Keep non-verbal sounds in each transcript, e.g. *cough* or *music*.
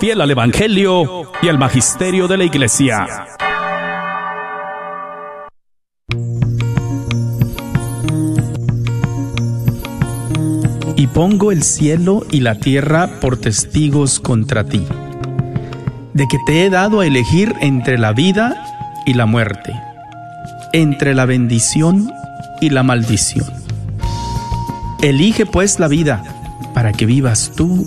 fiel al Evangelio y al Magisterio de la Iglesia. Y pongo el cielo y la tierra por testigos contra ti, de que te he dado a elegir entre la vida y la muerte, entre la bendición y la maldición. Elige pues la vida, para que vivas tú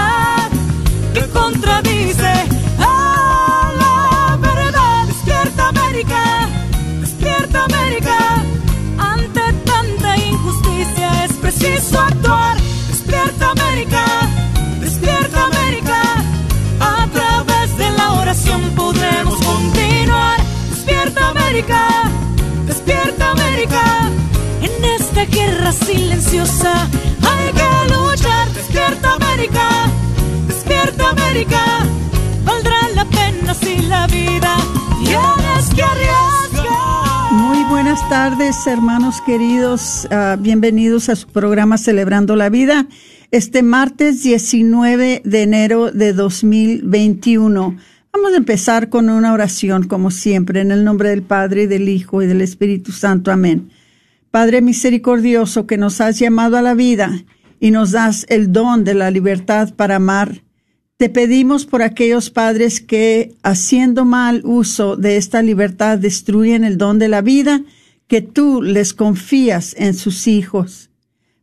Silenciosa hay que luchar. Despierta América. Despierta América, valdrá la pena si la vida tienes que arriesgar. Muy buenas tardes, hermanos queridos. Uh, bienvenidos a su programa Celebrando la Vida. Este martes 19 de enero de 2021. Vamos a empezar con una oración, como siempre, en el nombre del Padre, del Hijo y del Espíritu Santo. Amén. Padre misericordioso, que nos has llamado a la vida y nos das el don de la libertad para amar. Te pedimos por aquellos padres que, haciendo mal uso de esta libertad, destruyen el don de la vida que tú les confías en sus hijos.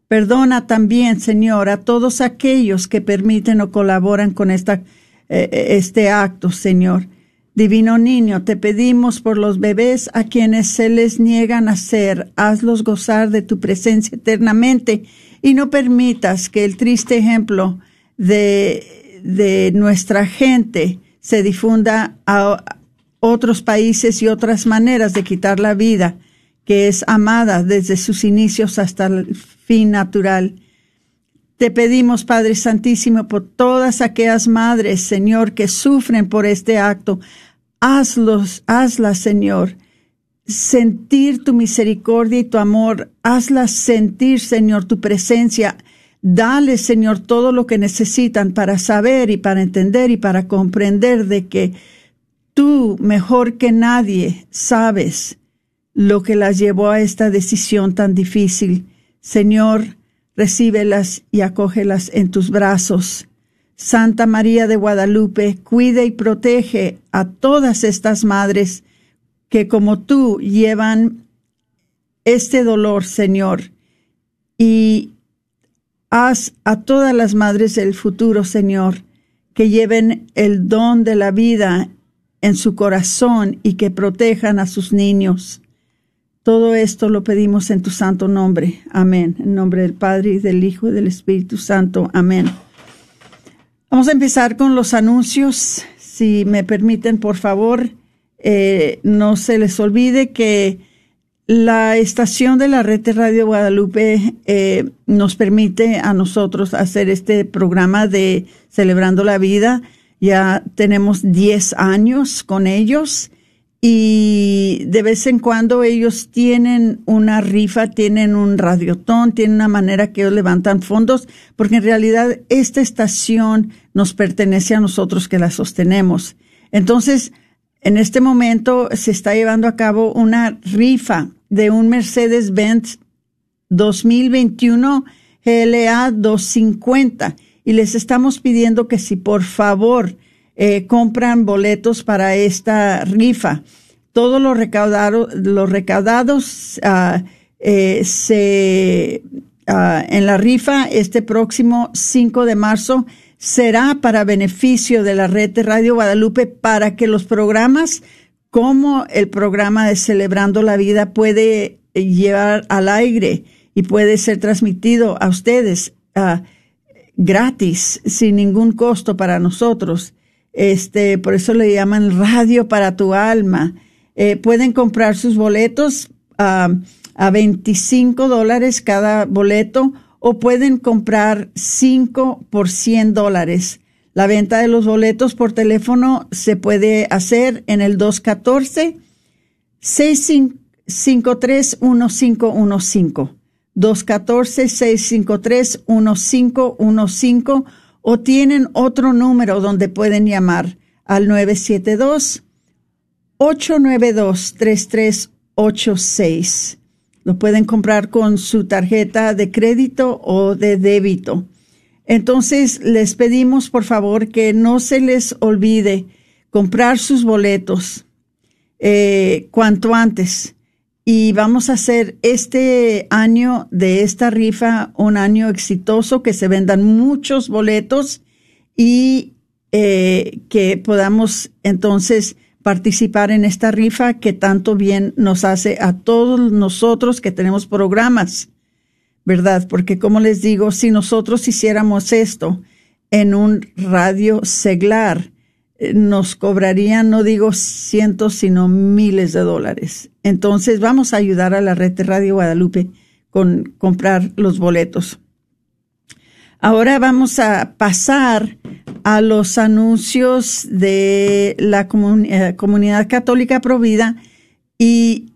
Perdona también, Señor, a todos aquellos que permiten o colaboran con esta, eh, este acto, Señor. Divino Niño, te pedimos por los bebés a quienes se les niega nacer, hazlos gozar de tu presencia eternamente y no permitas que el triste ejemplo de, de nuestra gente se difunda a otros países y otras maneras de quitar la vida, que es amada desde sus inicios hasta el fin natural. Te pedimos, Padre Santísimo, por todas aquellas madres, Señor, que sufren por este acto. Hazlos, hazlas, Señor sentir tu misericordia y tu amor. Hazlas sentir, Señor, tu presencia. Dale, Señor, todo lo que necesitan para saber y para entender y para comprender de que tú, mejor que nadie, sabes lo que las llevó a esta decisión tan difícil. Señor, recíbelas y acógelas en tus brazos. Santa María de Guadalupe, cuide y protege a todas estas madres que como tú llevan este dolor, Señor, y haz a todas las madres del futuro, Señor, que lleven el don de la vida en su corazón y que protejan a sus niños. Todo esto lo pedimos en tu santo nombre. Amén. En nombre del Padre y del Hijo y del Espíritu Santo. Amén. Vamos a empezar con los anuncios. Si me permiten, por favor, eh, no se les olvide que la estación de la red de Radio Guadalupe eh, nos permite a nosotros hacer este programa de Celebrando la Vida. Ya tenemos 10 años con ellos y de vez en cuando ellos tienen una rifa, tienen un radiotón, tienen una manera que ellos levantan fondos, porque en realidad esta estación nos pertenece a nosotros que la sostenemos. Entonces, en este momento se está llevando a cabo una rifa de un Mercedes-Benz 2021 GLA 250 y les estamos pidiendo que si por favor eh, compran boletos para esta rifa. todos los recaudados, los recaudados ah, eh, se, ah, en la rifa este próximo 5 de marzo será para beneficio de la red de Radio Guadalupe para que los programas como el programa de Celebrando la Vida puede llevar al aire y puede ser transmitido a ustedes uh, gratis, sin ningún costo para nosotros. Este, por eso le llaman radio para tu alma. Eh, pueden comprar sus boletos a 25 dólares cada boleto o pueden comprar 5 por 100 dólares. La venta de los boletos por teléfono se puede hacer en el 214 653 1515 214-653-1515 o tienen otro número donde pueden llamar al 972-892-3386. Lo pueden comprar con su tarjeta de crédito o de débito. Entonces, les pedimos por favor que no se les olvide comprar sus boletos eh, cuanto antes y vamos a hacer este año de esta rifa un año exitoso, que se vendan muchos boletos y eh, que podamos entonces participar en esta rifa que tanto bien nos hace a todos nosotros que tenemos programas, ¿verdad? Porque como les digo, si nosotros hiciéramos esto en un radio seglar, nos cobrarían, no digo cientos, sino miles de dólares. Entonces vamos a ayudar a la red de Radio Guadalupe con comprar los boletos. Ahora vamos a pasar a los anuncios de la eh, comunidad católica Provida y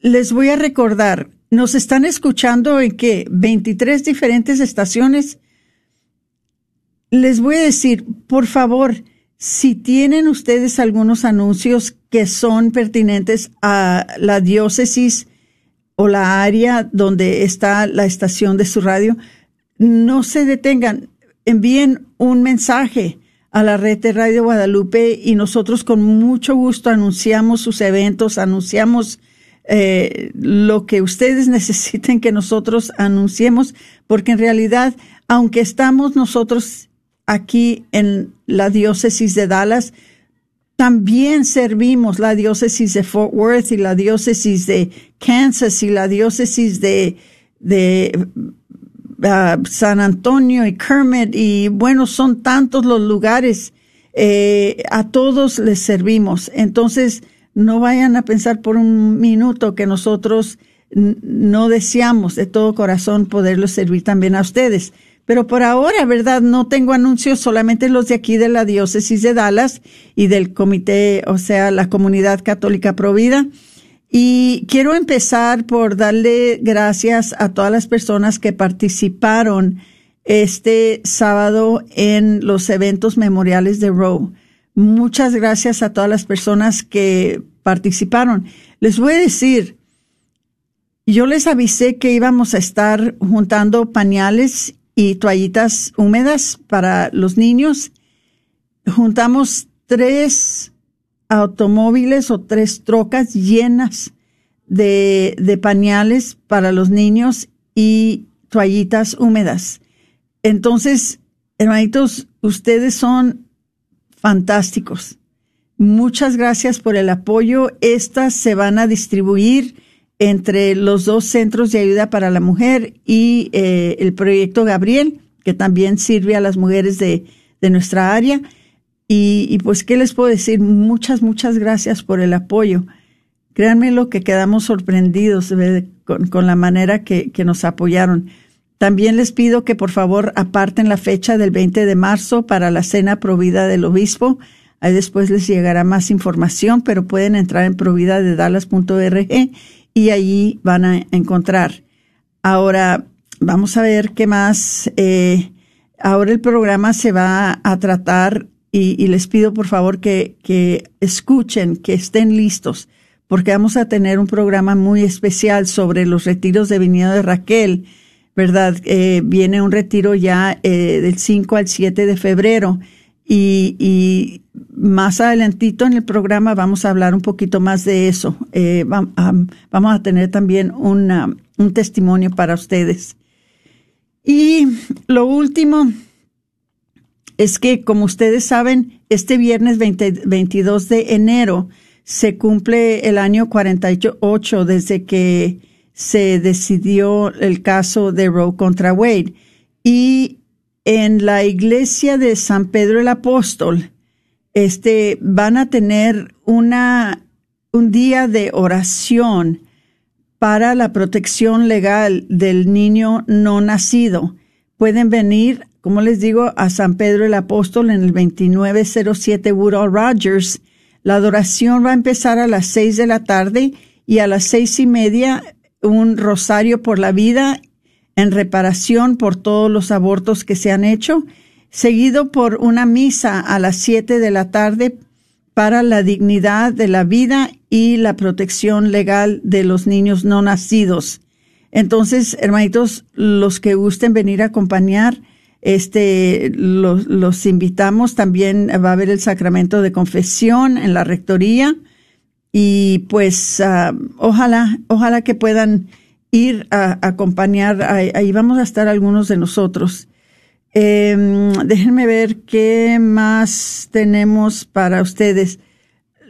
les voy a recordar, nos están escuchando en que 23 diferentes estaciones. Les voy a decir, por favor, si tienen ustedes algunos anuncios que son pertinentes a la diócesis o la área donde está la estación de su radio, no se detengan, envíen un mensaje a la red de Radio Guadalupe y nosotros con mucho gusto anunciamos sus eventos, anunciamos eh, lo que ustedes *laughs* necesiten que nosotros anunciemos, porque en realidad, aunque estamos nosotros aquí en la diócesis de Dallas. También servimos la diócesis de Fort Worth y la diócesis de Kansas y la diócesis de, uh, San Antonio y Kermit y bueno, son tantos los lugares. Eh, a todos les servimos. Entonces, no vayan a pensar por un minuto que nosotros no deseamos de todo corazón poderlos servir también a ustedes. Pero por ahora, ¿verdad? No tengo anuncios, solamente los de aquí de la diócesis de Dallas y del comité, o sea, la comunidad católica provida. Y quiero empezar por darle gracias a todas las personas que participaron este sábado en los eventos memoriales de Roe. Muchas gracias a todas las personas que participaron. Les voy a decir, yo les avisé que íbamos a estar juntando pañales y toallitas húmedas para los niños. Juntamos tres automóviles o tres trocas llenas de, de pañales para los niños y toallitas húmedas. Entonces, hermanitos, ustedes son fantásticos. Muchas gracias por el apoyo. Estas se van a distribuir entre los dos centros de ayuda para la mujer y eh, el proyecto Gabriel, que también sirve a las mujeres de, de nuestra área. Y, pues, ¿qué les puedo decir? Muchas, muchas gracias por el apoyo. Créanme lo que quedamos sorprendidos con, con, la manera que, que nos apoyaron. También les pido que por favor aparten la fecha del 20 de marzo para la cena provida del obispo. Ahí después les llegará más información, pero pueden entrar en providadedalas.org y allí van a encontrar. Ahora, vamos a ver qué más. Eh, ahora el programa se va a tratar y, les pido por favor que, que escuchen, que estén listos, porque vamos a tener un programa muy especial sobre los retiros de venido de Raquel, ¿verdad? Eh, viene un retiro ya eh, del 5 al 7 de febrero y, más adelantito en el programa vamos a hablar un poquito más de eso. Eh, vamos a tener también una, un testimonio para ustedes. Y lo último es que, como ustedes saben, este viernes 22 de enero se cumple el año 48 desde que se decidió el caso de Roe contra Wade. Y en la iglesia de San Pedro el Apóstol, este, van a tener una, un día de oración para la protección legal del niño no nacido. Pueden venir, como les digo, a San Pedro el Apóstol en el 2907 Woodall Rogers. La adoración va a empezar a las seis de la tarde y a las seis y media un rosario por la vida en reparación por todos los abortos que se han hecho, seguido por una misa a las siete de la tarde para la dignidad de la vida y la protección legal de los niños no nacidos. Entonces, hermanitos, los que gusten venir a acompañar, este, los, los invitamos. También va a haber el sacramento de confesión en la rectoría y pues ah, ojalá, ojalá que puedan ir a, acompañar, ahí, vamos a estar algunos de nosotros. Em, déjenme ver qué más tenemos para ustedes.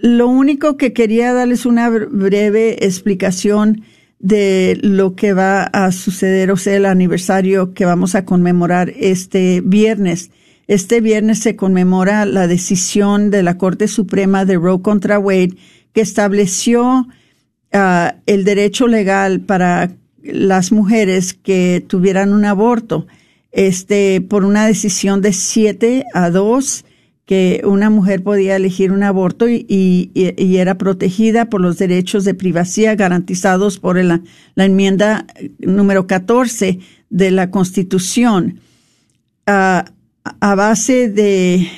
Lo único que quería darles una breve explicación de lo que va a suceder, o sea, el aniversario que vamos a conmemorar este viernes. Este viernes se conmemora la decisión de la Corte Suprema de Roe contra Wade que estableció ah, el derecho legal para las mujeres que tuvieran un aborto, este, por una decisión de siete a dos, que una mujer podía elegir un aborto y, era protegida por los derechos de privacidad garantizados por la, enmienda número 14 de la Constitución. Ah, a base de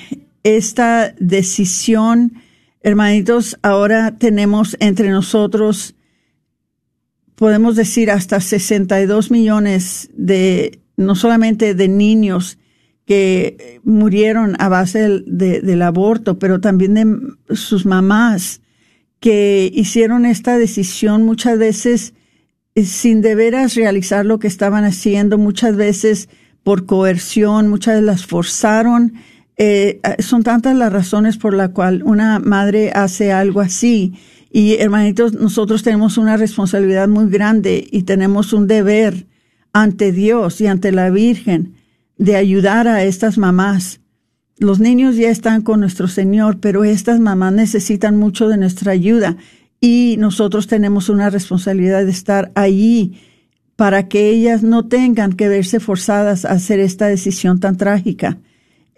esta decisión, Hermanitos, ahora tenemos entre nosotros, podemos decir, hasta 62 millones de, no solamente de niños que murieron a base del, aborto, pero también de sus mamás que hicieron esta decisión muchas veces eh, sin de veras realizar lo que estaban haciendo, muchas veces por coerción, muchas veces las forzaron eh, son tantas las razones por la cual una madre hace algo así. Y hermanitos, nosotros tenemos una responsabilidad muy grande y tenemos un deber ante Dios y ante la Virgen de ayudar a estas mamás. Los niños ya están con nuestro Señor, pero estas mamás necesitan mucho de nuestra ayuda y nosotros tenemos una responsabilidad de estar allí para que ellas no tengan que verse forzadas a hacer esta decisión tan trágica.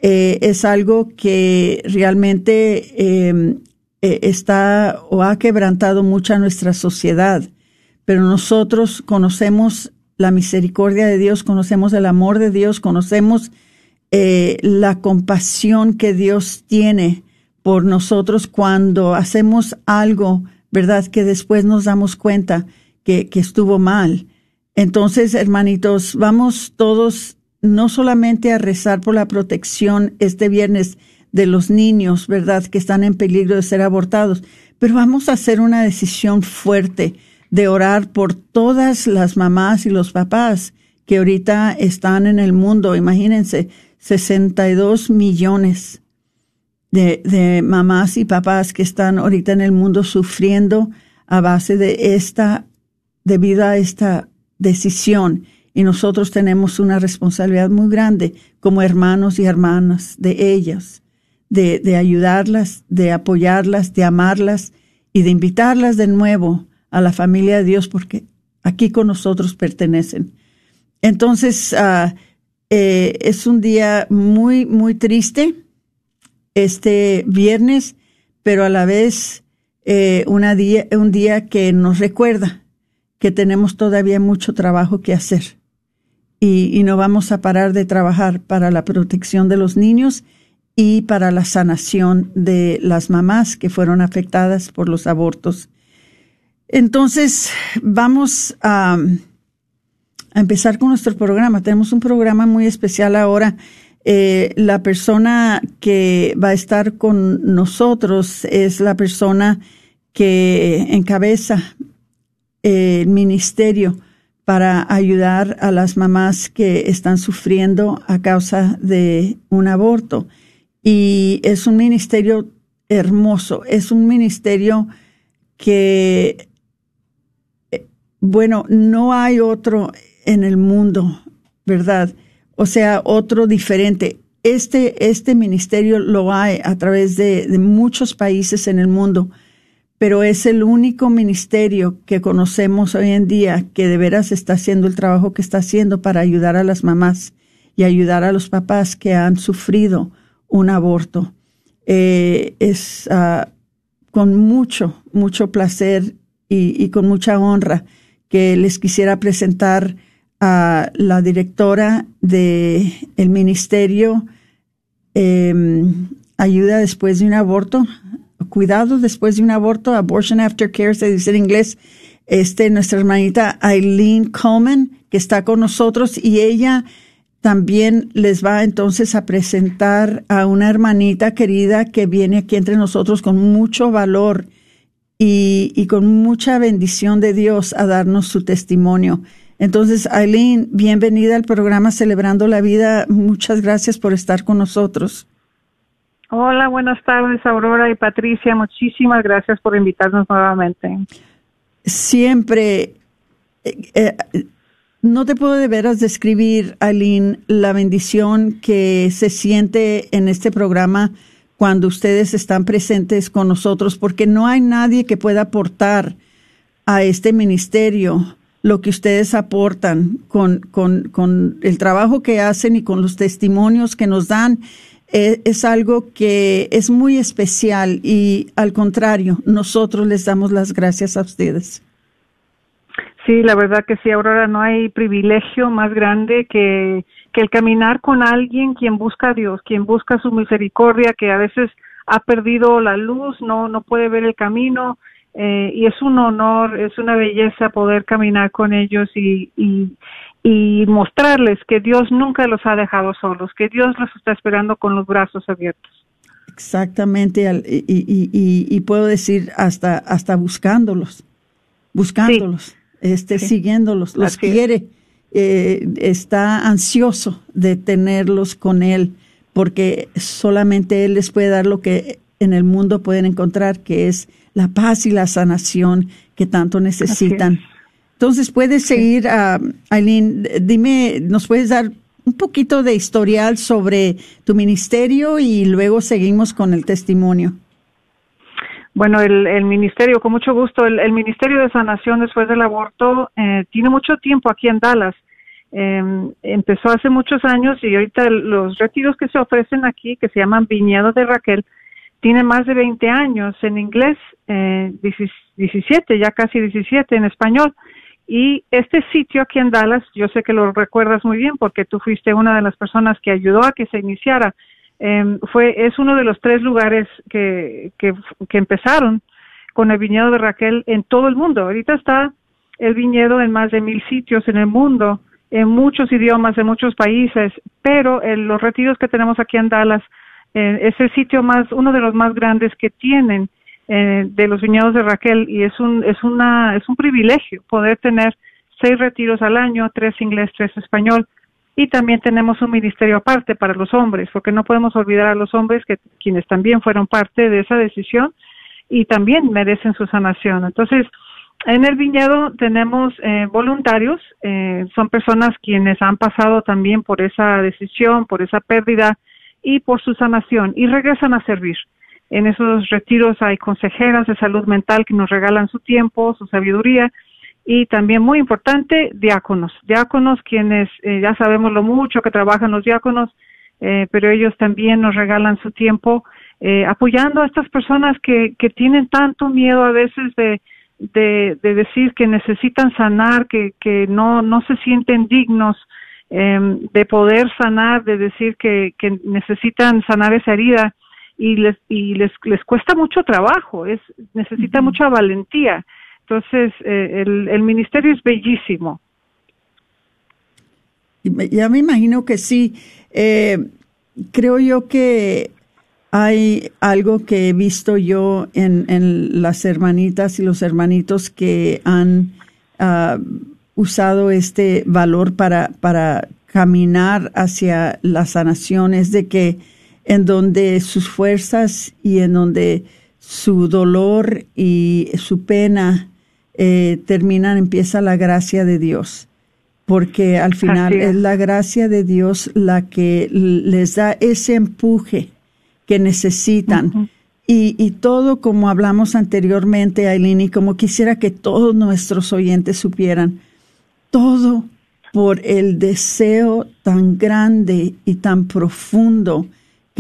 Eh, es algo que realmente em, eh, está o ha quebrantado mucho nuestra sociedad, pero nosotros conocemos la misericordia de Dios, conocemos el amor de Dios, conocemos eh, la compasión que Dios tiene por nosotros cuando hacemos algo, ¿verdad? Que después nos damos cuenta que, que estuvo mal. Entonces, hermanitos, vamos todos no solamente a rezar por la protección este viernes de los niños, ¿verdad?, que están en peligro de ser abortados, pero vamos a hacer una decisión fuerte de orar por todas las mamás y los papás que ahorita están en el mundo. Imagínense, 62 millones de, mamás y papás que están ahorita en el mundo sufriendo a base de esta, debido a esta decisión y nosotros tenemos una responsabilidad muy grande como hermanos y hermanas de ellas, de, ayudarlas, de apoyarlas, de amarlas y de invitarlas de nuevo a la familia de Dios porque aquí con nosotros pertenecen. Entonces, uh, es un día muy, muy triste este viernes, pero a la vez eh, una día, un día que nos recuerda que tenemos todavía mucho trabajo que hacer y, no vamos a parar de trabajar para la protección de los niños y para la sanación de las mamás que fueron afectadas por los abortos. Entonces, vamos a, empezar con nuestro programa. Tenemos un programa muy especial ahora. Eh, la persona que va a estar con nosotros es la persona que encabeza el ministerio para ayudar a las mamás que están sufriendo a causa de un aborto. Y es un ministerio hermoso, es un ministerio que, eh, bueno, no hay otro en el mundo, ¿verdad? O sea, otro diferente. Este, este ministerio lo hay a través de, de muchos países en el mundo, pero es el único ministerio que conocemos hoy en día que de veras está haciendo el trabajo que está haciendo para ayudar a las mamás y ayudar a los papás que han sufrido un aborto. Eh, es uh, con mucho, mucho placer y, con mucha honra que les quisiera presentar a la directora de el ministerio eh, ayuda después de un aborto, cuidado después de un aborto, abortion after care se dice en inglés, este nuestra hermanita Eileen Coleman que está con nosotros y ella también les va entonces a presentar a una hermanita querida que viene aquí entre nosotros con mucho valor y, y con mucha bendición de Dios a darnos su testimonio. Entonces, Aileen, bienvenida al programa Celebrando la Vida. Muchas gracias por estar con nosotros. Hola, buenas tardes, Aurora y Patricia. Muchísimas gracias por invitarnos nuevamente. Siempre, eh, eh, no te puedo de veras describir, Aileen, la bendición que se siente en este programa cuando ustedes están presentes con nosotros, porque no hay nadie que pueda aportar a este ministerio lo que ustedes aportan con, con, con el trabajo que hacen y con los testimonios que nos dan. Es, es, algo que es muy especial y al contrario, nosotros les damos las gracias a ustedes. Sí, la verdad que sí, Aurora, no hay privilegio más grande que, que el caminar con alguien quien busca a Dios, quien busca su misericordia, que a veces ha perdido la luz, no, no puede ver el camino, eh, y es un honor, es una belleza poder caminar con ellos y, y, mostrarles que Dios nunca los ha dejado solos, que Dios los está esperando con los brazos abiertos. Exactamente, y, y, y puedo decir hasta, hasta buscándolos, buscándolos, sí. este, sí. siguiéndolos, los Así quiere, eh, está ansioso de tenerlos con Él, porque solamente Él les puede dar lo que en el mundo pueden encontrar, que es la paz y la sanación que tanto necesitan. Entonces, puedes seguir, uh, Aileen, dime, ¿nos puedes dar un poquito de historial sobre tu ministerio y luego seguimos con el testimonio? Bueno, el, el ministerio, con mucho gusto, el, el, Ministerio de Sanación después del aborto eh, tiene mucho tiempo aquí en Dallas. Eh, empezó hace muchos años y ahorita los retiros que se ofrecen aquí, que se llaman Viñedos de Raquel, tiene más de 20 años en inglés, eh, 17, ya casi 17 en español. Y este sitio aquí en Dallas, yo sé que lo recuerdas muy bien porque tú fuiste una de las personas que ayudó a que se iniciara. Eh, fue, es uno de los tres lugares que, que, que empezaron con el viñedo de Raquel en todo el mundo. Ahorita está el viñedo en más de mil sitios en el mundo, en muchos idiomas, en muchos países, pero en los retiros que tenemos aquí en Dallas eh, es el sitio más, uno de los más grandes que tienen eh, de los viñedos de Raquel y es un, es una, es un privilegio poder tener seis retiros al año, tres inglés, tres español y también tenemos un ministerio aparte para los hombres, porque no podemos olvidar a los hombres que quienes también fueron parte de esa decisión y también merecen su sanación. Entonces, en el viñedo tenemos eh, voluntarios, eh, son personas quienes han pasado también por esa decisión, por esa pérdida, y por su sanación y regresan a servir. En esos retiros hay consejeras de salud mental que nos regalan su tiempo, su sabiduría y también muy importante, diáconos. Diáconos quienes eh, ya sabemos lo mucho que trabajan los diáconos, eh, pero ellos también nos regalan su tiempo eh, apoyando a estas personas que, que tienen tanto miedo a veces de, de, de decir que necesitan sanar, que, que no, no se sienten dignos, eh, de poder sanar, de decir que, que necesitan sanar esa herida y les y les les cuesta mucho trabajo, es necesita uh -huh. mucha valentía. Entonces eh, el, el ministerio es bellísimo. Ya me imagino que sí. Eh, creo yo que hay algo que he visto yo en, en las hermanitas y los hermanitos que han ah, usado este valor para, para caminar hacia la sanación, es de que en donde sus fuerzas y en donde su dolor y su pena eh, terminan, empieza la gracia de Dios porque al final es. la gracia de Dios la que les da ese empuje que necesitan. y, y, todo como hablamos anteriormente, Aileen, y como quisiera que todos nuestros oyentes supieran, todo por el deseo tan grande y tan profundo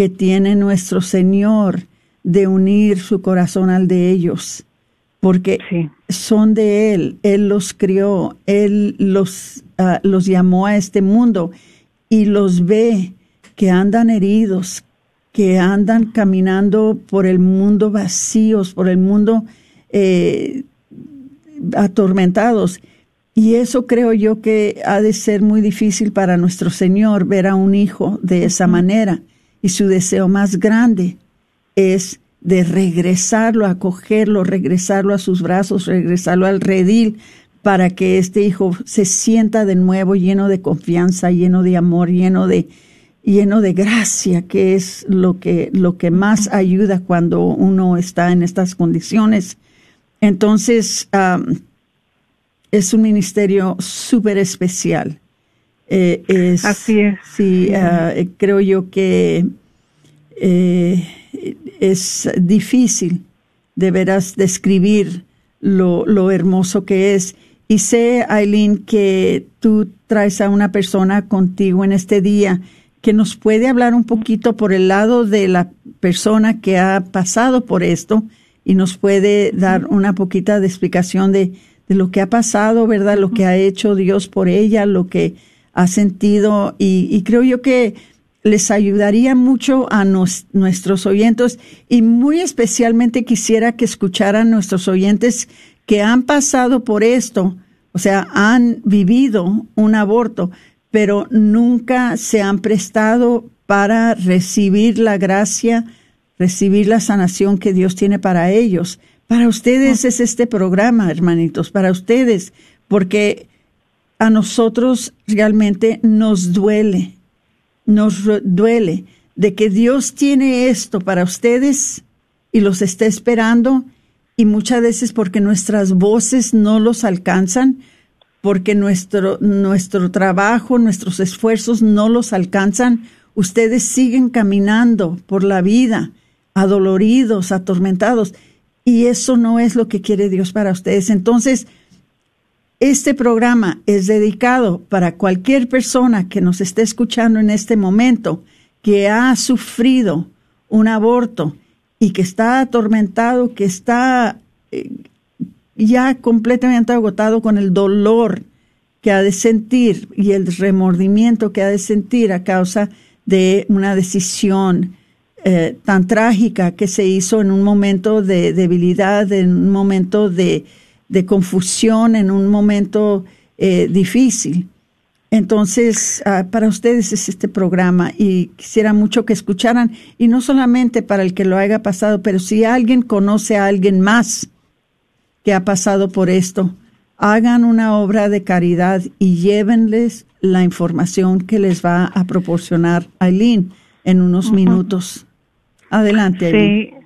que tiene nuestro Señor de unir su corazón al de ellos porque son de Él, Él los crió, Él los, ah, los llamó a este mundo y los ve que andan heridos, que andan caminando por el mundo vacíos, por el mundo eh, atormentados. Y eso creo yo que ha de ser muy difícil para nuestro Señor ver a un hijo de esa manera. Y su deseo más grande es de regresarlo, acogerlo, regresarlo a sus brazos, regresarlo al redil, para que este hijo se sienta de nuevo lleno de confianza, lleno de amor, lleno de lleno de gracia, que es lo que lo que más ayuda cuando uno está en estas condiciones. Entonces es un ministerio súper especial. Eh, Así es. Sí, ah, creo yo que eh, es difícil de veras describir lo, lo hermoso que es. Y sé, Aileen, que tú traes a una persona contigo en este día que nos puede hablar un poquito por el lado de la persona que ha pasado por esto y nos puede dar una poquita de explicación de, de lo que ha pasado, ¿verdad? Lo que ha hecho Dios por ella, lo que ha sentido. Y, y creo yo que les ayudaría mucho a nuestros oyentes y muy especialmente quisiera que escucharan nuestros oyentes que han pasado por esto, o sea, han vivido un aborto, pero nunca se han prestado para recibir la gracia, recibir la sanación que Dios tiene para ellos. Para ustedes es este programa, hermanitos, para ustedes, porque a nosotros realmente nos duele nos duele de que Dios tiene esto para ustedes y los está esperando y muchas veces porque nuestras voces no los alcanzan, porque nuestro, nuestro trabajo, nuestros esfuerzos no los alcanzan, ustedes siguen caminando por la vida, adoloridos, atormentados, y eso no es lo que quiere Dios para ustedes. Entonces, este programa es dedicado para cualquier persona que nos esté escuchando en este momento que ha sufrido un aborto y que está atormentado, que está eh, ya completamente agotado con el dolor que ha de sentir y el remordimiento que ha de sentir a causa de una decisión eh, tan trágica que se hizo en un momento de debilidad, en un momento de, de confusión en un momento eh, difícil. Entonces, ah, para ustedes es este programa y quisiera mucho que escucharan, y no solamente para el que lo haya pasado, pero si alguien conoce a alguien más que ha pasado por esto, hagan una obra de caridad y llévenles la información que les va a proporcionar Aileen en unos minutos. Adelante, Aileen. Sí,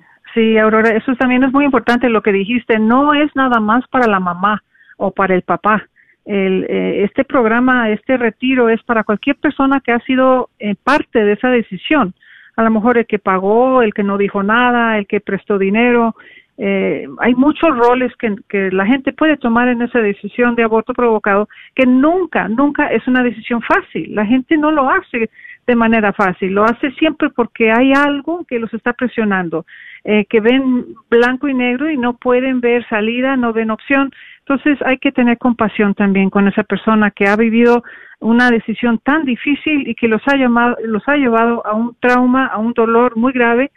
Aurora, eso también es muy importante lo que dijiste. No es nada más para la mamá o para el papá. El, eh, este programa, este retiro es para cualquier persona que ha sido eh, parte de esa decisión. A lo mejor el que pagó, el que no dijo nada, el que prestó dinero. Eh, hay muchos roles que la gente puede tomar en esa decisión de aborto provocado que nunca, nunca es una decisión fácil. La gente no lo hace de manera fácil, lo hace siempre porque hay algo que los está presionando eh, que ven blanco y negro y no pueden ver salida, no ven opción. Entonces hay que tener compasión también con esa persona que ha vivido una decisión tan difícil y que los ha, llamado, los ha llevado a un trauma, a un dolor muy grave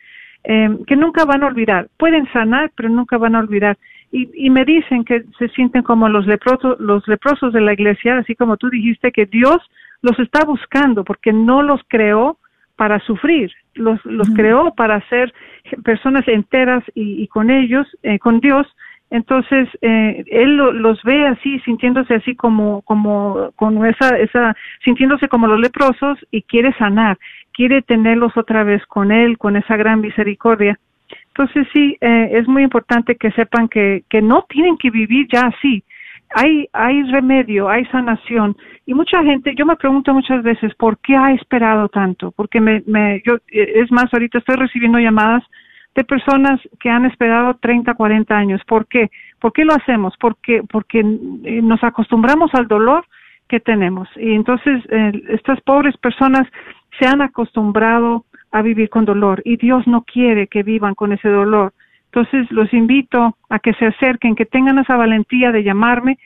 eh, que nunca van a olvidar. Pueden sanar, pero nunca van a olvidar. Y, y me dicen que se sienten como los los leprosos de la iglesia, así como tú dijiste que Dios los está buscando porque no los creó para sufrir, los, los creó para ser personas enteras y, con ellos, eh, con Dios. Entonces, eh, él los ve así, sintiéndose así como, como, con esa, esa, sintiéndose como los leprosos y quiere sanar, quiere tenerlos otra vez con él, con esa gran misericordia. Entonces, sí, eh, es muy importante que sepan que, que no tienen que vivir ya así, hay, hay remedio, hay sanación. Y mucha gente, yo me pregunto muchas veces, ¿por qué ha esperado tanto? Porque me, me, yo, es más, ahorita estoy recibiendo llamadas de personas que han esperado 30, 40 años. ¿Por qué? ¿Por qué lo hacemos? Porque, porque eh, nos acostumbramos al dolor que tenemos. Y entonces eh, estas pobres personas se han acostumbrado a vivir con dolor y Dios no quiere que vivan con ese dolor. Entonces los invito a que se acerquen, que tengan esa valentía de llamarme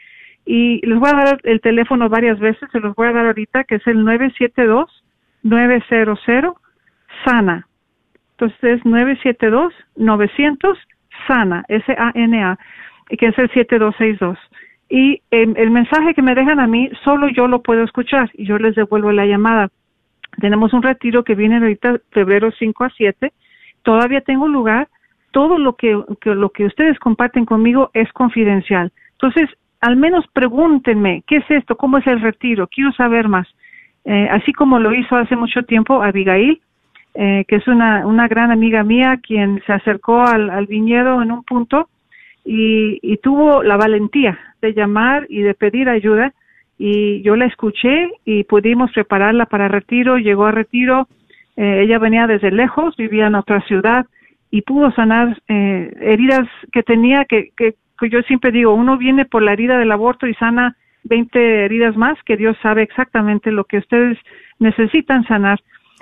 y les voy a dar el teléfono varias veces, se los voy a dar ahorita, que es el 972-900 SANA. Entonces es 972-900 SANA, que es el 7262. Y em, el mensaje que me dejan a mí, solo yo lo puedo escuchar y yo les devuelvo la llamada. Tenemos un retiro que viene ahorita febrero 5 a 7. Todavía tengo lugar todo lo que, lo que ustedes comparten conmigo es confidencial. Entonces, al menos pregúntenme, ¿qué es esto? ¿Cómo es el retiro? Quiero saber más. Eh, así como lo hizo hace mucho tiempo Abigail, eh, que es una, una gran amiga mía, quien se acercó al, viñedo en un punto y, y, tuvo la valentía de llamar y de pedir ayuda. Y yo la escuché y pudimos prepararla para retiro. Llegó a retiro. Eh, ella venía desde lejos, vivía en otra ciudad y pudo sanar eh, heridas que tenía, que, que, yo siempre digo, uno viene por la herida del aborto y sana 20 heridas más, que Dios sabe exactamente lo que ustedes necesitan sanar.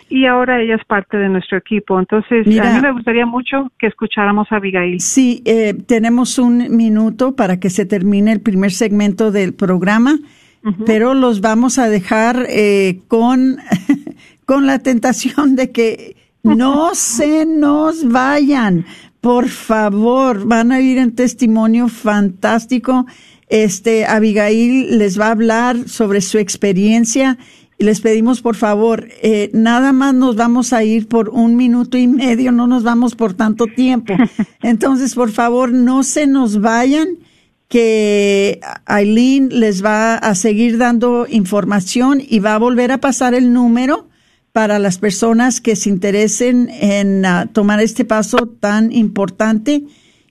Y ahora ella es parte de nuestro equipo. Entonces, a mí me gustaría mucho que escucháramos a Abigail. Sí, eh, tenemos un minuto para que se termine el primer segmento del programa, pero los vamos a dejar eh, con, *laughs* con la tentación de que no se nos vayan. Por favor, van a ir en testimonio fantástico. Este, Abigail les va a hablar sobre su experiencia y les pedimos por favor, eh, nada más nos vamos a ir por un minuto y medio, no nos vamos por tanto tiempo. Entonces, por favor, no se nos vayan, que Aileen les va a seguir dando información y va a volver a pasar el número para las personas que se interesen en ah, tomar este paso tan importante.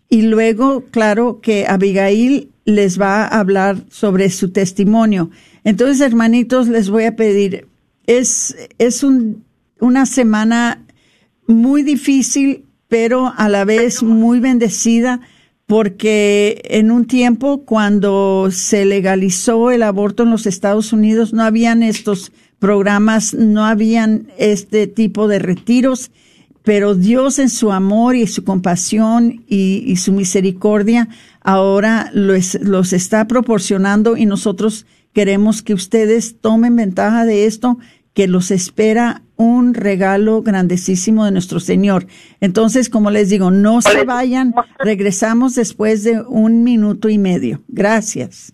Y luego, claro, que Abigail les va a hablar sobre su testimonio. Entonces, hermanitos, les voy a pedir, es, es un, una semana muy difícil, pero a la vez muy bendecida, porque en un tiempo cuando se legalizó el aborto en los Estados Unidos no habían estos programas, no habían este tipo de retiros, pero Dios en su amor y su compasión y, su misericordia ahora los, los está proporcionando y nosotros queremos que ustedes tomen ventaja de esto, que los espera un regalo grandísimo de nuestro Señor. Entonces, como les digo, no se vayan, regresamos después de un minuto y medio. Gracias.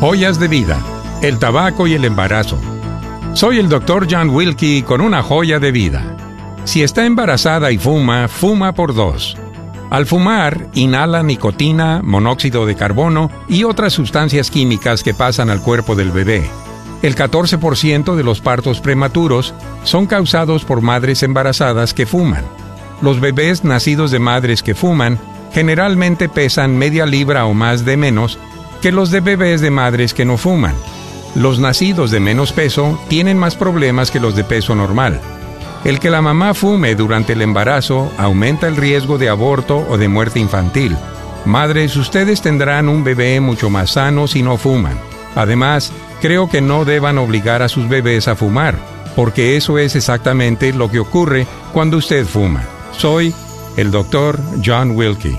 Joyas de vida, el tabaco y el embarazo. Soy el Dr. John Wilkie con una joya de vida. Si está embarazada y fuma, fuma por dos. Al fumar, inhala nicotina, monóxido de carbono y otras sustancias químicas que pasan al cuerpo del bebé. El 14% de los partos prematuros son causados por madres embarazadas que fuman. Los bebés nacidos de madres que fuman generalmente pesan media libra o más de menos que los de bebés de madres que no fuman. Los nacidos de menos peso tienen más problemas que los de peso normal. El que la mamá fume durante el embarazo aumenta el riesgo de aborto o de muerte infantil. Madres, ustedes tendrán un bebé mucho más sano si no fuman. Además, creo que no deban obligar a sus bebés a fumar, porque eso es exactamente lo que ocurre cuando usted fuma. Soy el doctor John Wilkie.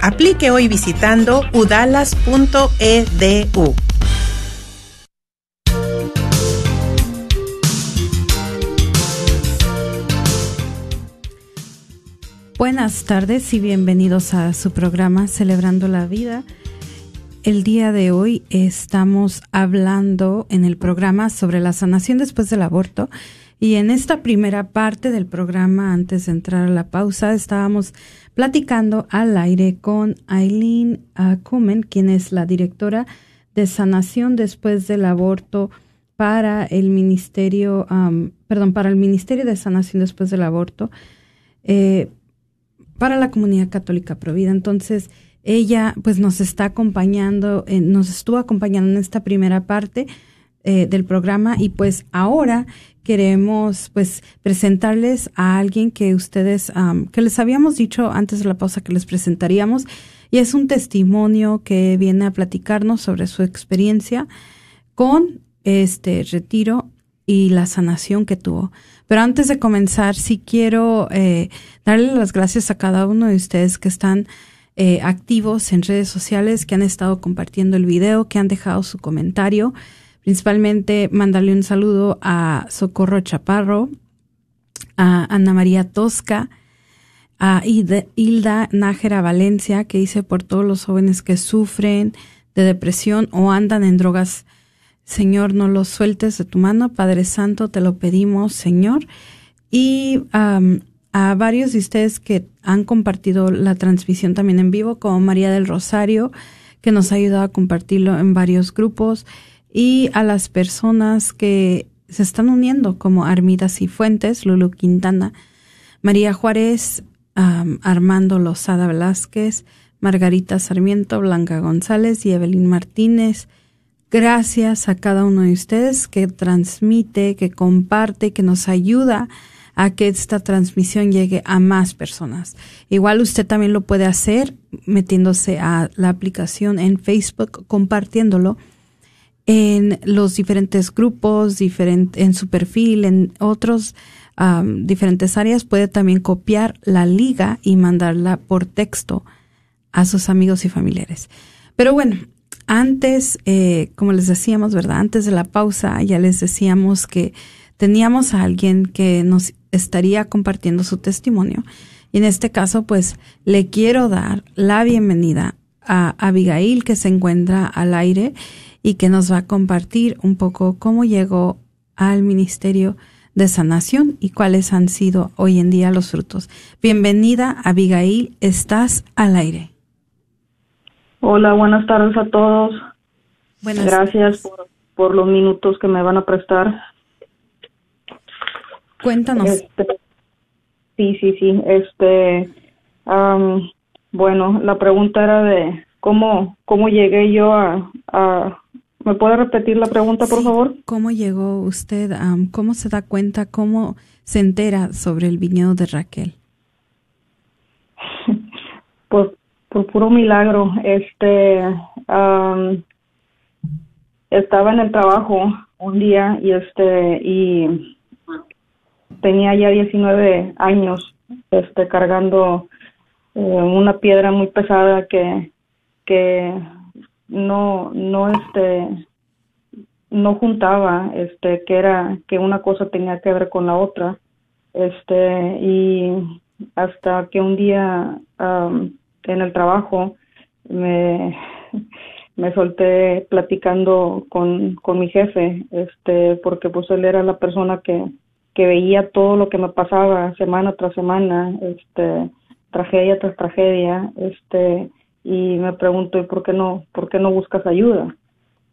Aplique hoy visitando udalas.edu. Buenas tardes y bienvenidos a su programa Celebrando la Vida. El día de hoy estamos hablando en el programa sobre la sanación después del aborto y en esta primera parte del programa, antes de entrar a la pausa, estábamos platicando al aire con Eileen Kumen, quien es la directora de sanación después del aborto para el ministerio, perdón, para el Ministerio de Sanación después del aborto eh, para la comunidad católica provida. Entonces, ella pues nos está acompañando, nos estuvo acompañando en esta primera parte eh, del programa y pues ahora queremos pues presentarles a alguien que ustedes, que les habíamos dicho antes de la pausa que les presentaríamos y es un testimonio que viene a platicarnos sobre su experiencia con este retiro y la sanación que tuvo. Pero antes de comenzar, sí quiero eh, darle las gracias a cada uno de ustedes que están eh, activos en redes sociales que han estado compartiendo el video, que han dejado su comentario. Principalmente mandarle un saludo a Socorro Chaparro, a Ana María Tosca, a Hilda Nájera Valencia, que dice por todos los jóvenes que sufren de depresión o andan en drogas. Señor, no los sueltes de tu mano. Padre Santo, te lo pedimos, Señor. Y a varios de ustedes que han compartido la transmisión también en vivo, como María del Rosario, que nos ha ayudado a compartirlo en varios grupos, y a las personas que se están uniendo, como Armidas y Fuentes, Lulu Quintana, María Juárez, Armando Lozada Velázquez, Margarita Sarmiento, Blanca González y Evelyn Martínez. Gracias a cada uno de ustedes que transmite, que comparte, que nos ayuda a que esta transmisión llegue a más personas. Igual usted también lo puede hacer metiéndose a la aplicación en Facebook, compartiéndolo en los diferentes grupos, en su perfil, en otros diferentes áreas. Puede también copiar la liga y mandarla por texto a sus amigos y familiares. Pero bueno, antes, eh, como les decíamos, ¿verdad? Antes de la pausa ya les decíamos que teníamos a alguien que nos estaría compartiendo su testimonio. Y en este caso, pues le quiero dar la bienvenida a Abigail, que se encuentra al aire y que nos va a compartir un poco cómo llegó al Ministerio de Sanación y cuáles han sido hoy en día los frutos. Bienvenida, Abigail, estás al aire. Hola, buenas tardes a todos. Gracias por, por, los minutos que me van a prestar. Cuéntanos. Este, sí, sí, sí. Este, bueno, la pregunta era de cómo, cómo llegué yo a, a ¿Me puede repetir la pregunta, por favor? ¿Cómo llegó usted? ¿Cómo se da cuenta? ¿Cómo se entera sobre el viñedo de Raquel? *laughs* Pues por puro milagro. Este, estaba en el trabajo un día y este y tenía ya 19 años, este, cargando eh, una piedra muy pesada que que no no este no juntaba este que era que una cosa tenía que ver con la otra este y hasta que un día en el trabajo me *laughs* me solté platicando con, con mi jefe este porque pues él era la persona que que veía todo lo que me pasaba semana tras semana este tragedia tras tragedia este y me pregunto, ¿y por qué no, por qué no buscas ayuda?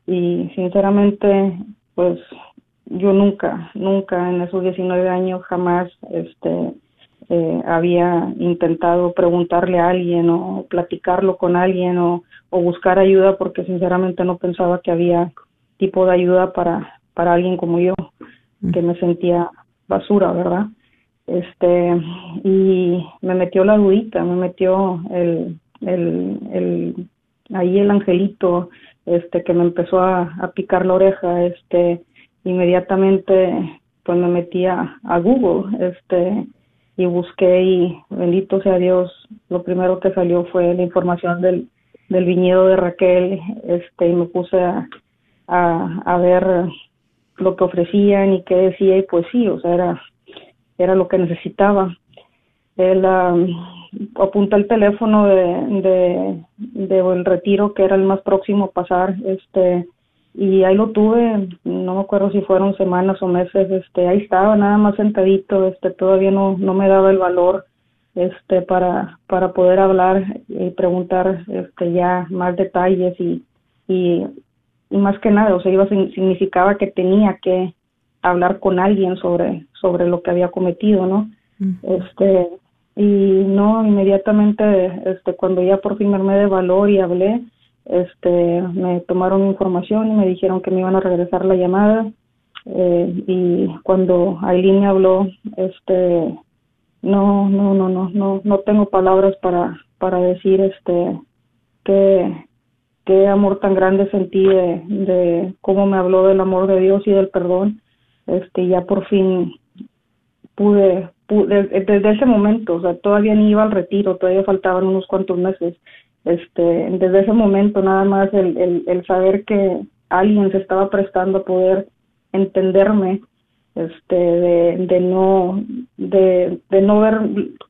Y sinceramente, pues yo nunca, nunca en esos 19 años jamás este, eh, había intentado preguntarle a alguien o platicarlo con alguien o, o buscar ayuda porque sinceramente no pensaba que había tipo de ayuda para, para alguien como yo, que me sentía basura, ¿verdad? Este, y me metió la dudita, me metió el, el, el, ahí el angelito, este, que me empezó a, picar la oreja, este, inmediatamente, pues me metí a, Google, este, y busqué y bendito sea Dios, lo primero que salió fue la información del, del viñedo de Raquel, este, y me puse a, a, ver lo que ofrecían y qué decía, y pues sí, o sea, era, era lo que necesitaba. El, apunta el teléfono de, de, el retiro que era el más próximo a pasar este y ahí lo tuve no me acuerdo si fueron semanas o meses este ahí estaba nada más sentadito este todavía no no me daba el valor este para para poder hablar y preguntar este ya más detalles y y, más que nada o sea iba significaba que tenía que hablar con alguien sobre sobre lo que había cometido no este y no inmediatamente este cuando ya por fin me armé de valor y hablé este me tomaron información y me dijeron que me iban a regresar la llamada eh, y cuando Aileen me habló este no no no no no no tengo palabras para para decir este que qué amor tan grande sentí de, de cómo me habló del amor de Dios y del perdón este ya por fin pude desde, ese momento, o sea, todavía ni iba al retiro, todavía faltaban unos cuantos meses. Este, desde ese momento nada más el, el, el saber que alguien se estaba prestando a poder entenderme, este, de, de no, de, de no ver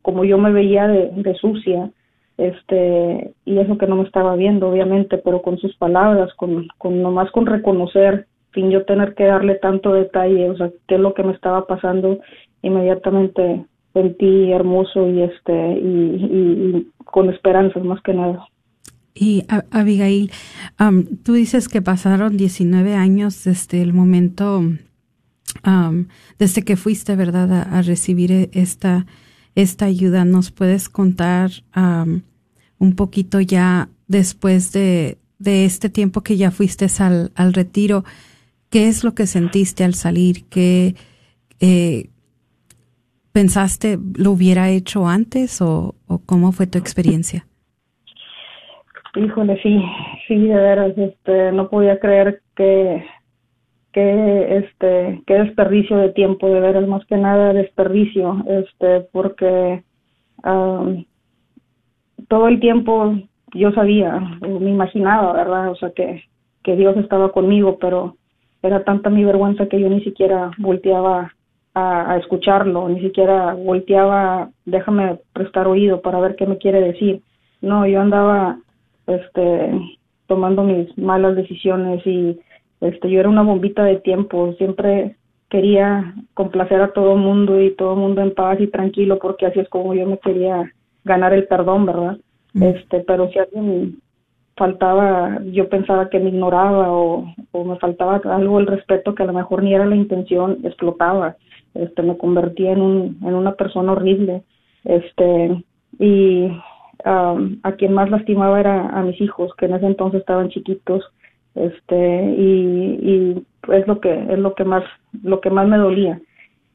como yo me veía de, de sucia, este, y eso que no me estaba viendo, obviamente, pero con sus palabras, con, con nomás con reconocer, sin yo tener que darle tanto detalle, o sea, qué es lo que me estaba pasando inmediatamente sentí hermoso y este y, con esperanzas más que nada. Y Abigail, tú dices que pasaron 19 años desde el momento, desde que fuiste, ¿verdad?, a, recibir e, esta, esta ayuda. ¿Nos puedes contar un poquito ya después de, de este tiempo que ya fuiste al, al retiro? ¿Qué es lo que sentiste al salir? ¿Qué, eh, ¿Pensaste lo hubiera hecho antes o, cómo fue tu experiencia? Híjole, sí, sí, de veras, este, no podía creer que, que, este, qué desperdicio de tiempo, de veras, más que nada desperdicio, este, porque todo el tiempo yo sabía, me imaginaba, ¿verdad? O sea, que, que Dios estaba conmigo, pero era tanta mi vergüenza que yo ni siquiera volteaba a, escucharlo, ni siquiera volteaba, déjame prestar oído para ver qué me quiere decir. No, yo andaba este tomando mis malas decisiones y este yo era una bombita de tiempo, siempre quería complacer a todo el mundo y todo el mundo en paz y tranquilo porque así es como yo me quería ganar el perdón, ¿verdad? Mm. Este, pero si alguien faltaba, yo pensaba que me ignoraba o, o me faltaba algo el respeto que a lo mejor ni era la intención, explotaba, este, me convertía en un, en una persona horrible, este, y a quien más lastimaba era a mis hijos, que en ese entonces estaban chiquitos, este, y, y es lo que, es lo que más, lo que más me dolía,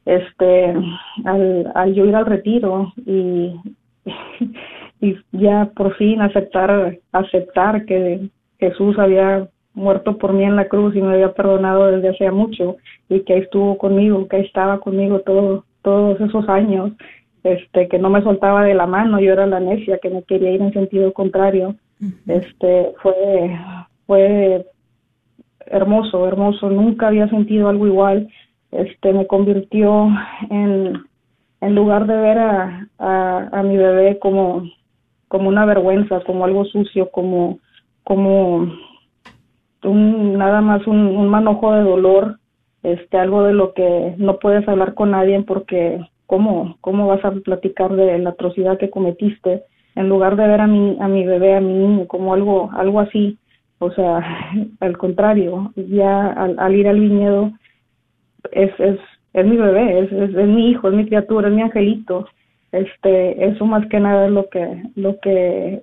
este, al, al yo ir al retiro y, *laughs* y ya por fin aceptar, aceptar que Jesús había muerto por mí en la cruz y me había perdonado desde hacía mucho y que ahí estuvo conmigo, que ahí estaba conmigo todo, todos esos años, este, que no me soltaba de la mano, yo era la necia que me quería ir en sentido contrario, este, fue, fue hermoso, hermoso, nunca había sentido algo igual, este, me convirtió en, en lugar de ver a, a, a mi bebé como, como una vergüenza, como algo sucio, como, como un, nada más un, un manojo de dolor, este, algo de lo que no puedes hablar con nadie porque cómo, cómo vas a platicar de la atrocidad que cometiste, en lugar de ver a mi, a mi bebé, a mi niño, como algo, algo así, o sea, *laughs* al contrario, ya al, al ir al viñedo es, es, es mi bebé, es, es, es mi hijo, es mi criatura, es mi angelito, este eso más que nada es lo que lo que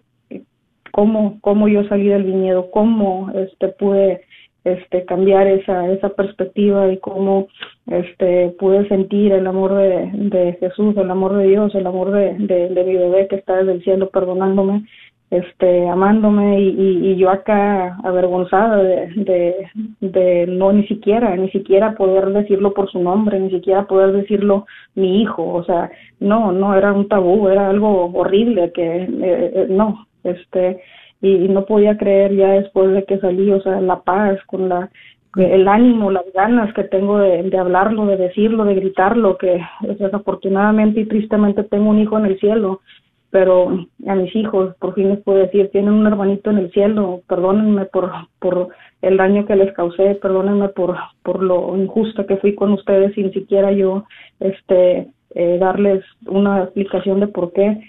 cómo cómo yo salí del viñedo cómo este pude este cambiar esa esa perspectiva y cómo este pude sentir el amor de, de Jesús el amor de Dios el amor de, de, de mi bebé que está desde el cielo perdonándome este amándome y, y, y yo acá avergonzada de, de, de no ni siquiera ni siquiera poder decirlo por su nombre ni siquiera poder decirlo mi hijo. O sea no no era un tabú era algo horrible que eh, eh, no este y, no podía creer ya después de que salí o sea la paz con la el ánimo, las ganas que tengo de, de hablarlo, de decirlo, de gritarlo, que desafortunadamente y tristemente tengo un hijo en el cielo pero a mis hijos por fin les puedo decir, tienen un hermanito en el cielo, perdónenme por, por el daño que les causé, perdónenme por, por lo injusta que fui con ustedes sin siquiera yo este eh, darles una explicación de por qué